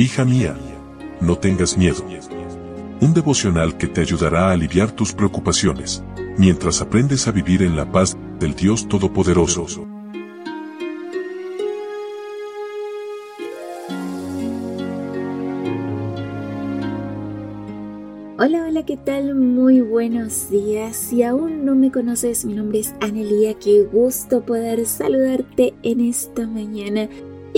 Hija mía, no tengas miedo. Un devocional que te ayudará a aliviar tus preocupaciones, mientras aprendes a vivir en la paz del Dios Todopoderoso. Hola, hola, ¿qué tal? Muy buenos días. Si aún no me conoces, mi nombre es Anelia. Qué gusto poder saludarte en esta mañana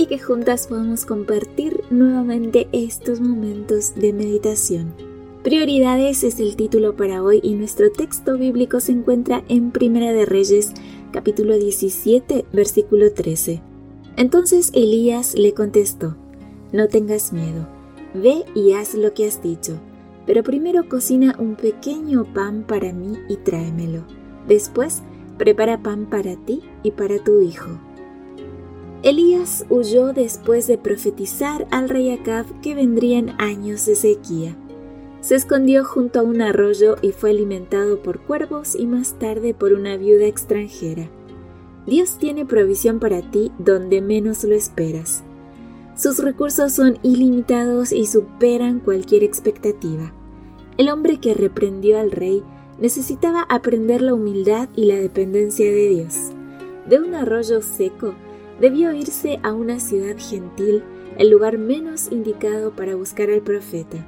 y que juntas podamos compartir nuevamente estos momentos de meditación. Prioridades es el título para hoy y nuestro texto bíblico se encuentra en Primera de Reyes, capítulo 17, versículo 13. Entonces Elías le contestó, No tengas miedo, ve y haz lo que has dicho, pero primero cocina un pequeño pan para mí y tráemelo. Después, prepara pan para ti y para tu hijo. Elías huyó después de profetizar al rey Acab que vendrían años de sequía. Se escondió junto a un arroyo y fue alimentado por cuervos y más tarde por una viuda extranjera. Dios tiene provisión para ti donde menos lo esperas. Sus recursos son ilimitados y superan cualquier expectativa. El hombre que reprendió al rey necesitaba aprender la humildad y la dependencia de Dios. De un arroyo seco, debió irse a una ciudad gentil, el lugar menos indicado para buscar al profeta,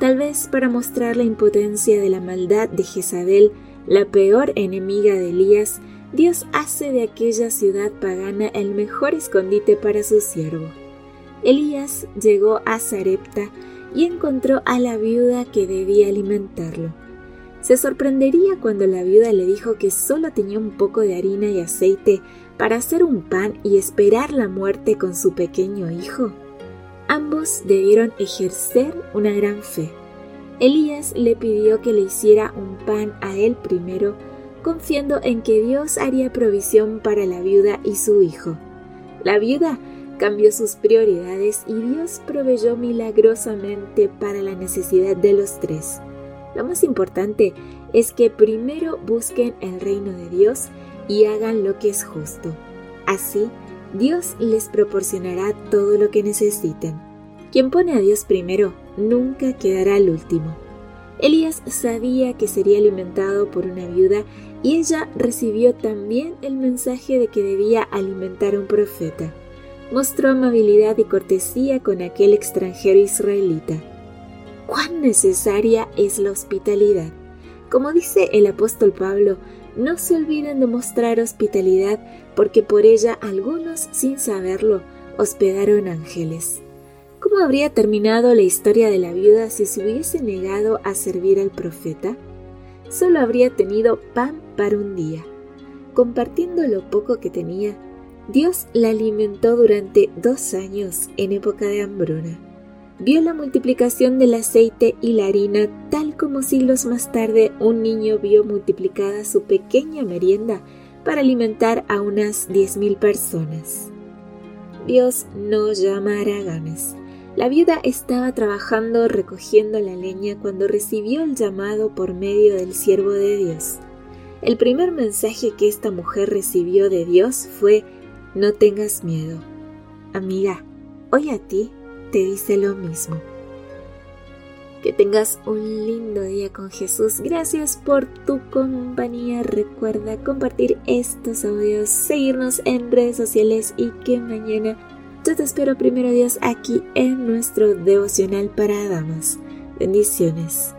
tal vez para mostrar la impotencia de la maldad de Jezabel, la peor enemiga de Elías, Dios hace de aquella ciudad pagana el mejor escondite para su siervo. Elías llegó a Sarepta y encontró a la viuda que debía alimentarlo. Se sorprendería cuando la viuda le dijo que solo tenía un poco de harina y aceite para hacer un pan y esperar la muerte con su pequeño hijo. Ambos debieron ejercer una gran fe. Elías le pidió que le hiciera un pan a él primero, confiando en que Dios haría provisión para la viuda y su hijo. La viuda cambió sus prioridades y Dios proveyó milagrosamente para la necesidad de los tres. Lo más importante es que primero busquen el reino de Dios y hagan lo que es justo. Así, Dios les proporcionará todo lo que necesiten. Quien pone a Dios primero nunca quedará al último. Elías sabía que sería alimentado por una viuda y ella recibió también el mensaje de que debía alimentar a un profeta. Mostró amabilidad y cortesía con aquel extranjero israelita. ¿Cuán necesaria es la hospitalidad? Como dice el apóstol Pablo, no se olviden de mostrar hospitalidad, porque por ella algunos, sin saberlo, hospedaron ángeles. ¿Cómo habría terminado la historia de la viuda si se hubiese negado a servir al profeta? Solo habría tenido pan para un día. Compartiendo lo poco que tenía, Dios la alimentó durante dos años en época de hambruna vio la multiplicación del aceite y la harina tal como siglos más tarde un niño vio multiplicada su pequeña merienda para alimentar a unas 10.000 personas. Dios no llama a haraganes. La viuda estaba trabajando recogiendo la leña cuando recibió el llamado por medio del siervo de Dios. El primer mensaje que esta mujer recibió de Dios fue, no tengas miedo. Amiga, hoy a ti te dice lo mismo. Que tengas un lindo día con Jesús. Gracias por tu compañía. Recuerda compartir estos audios, seguirnos en redes sociales y que mañana yo te espero primero Dios aquí en nuestro devocional para damas. Bendiciones.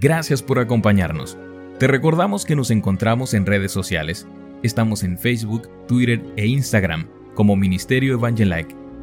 Gracias por acompañarnos. Te recordamos que nos encontramos en redes sociales. Estamos en Facebook, Twitter e Instagram como Ministerio Evangelike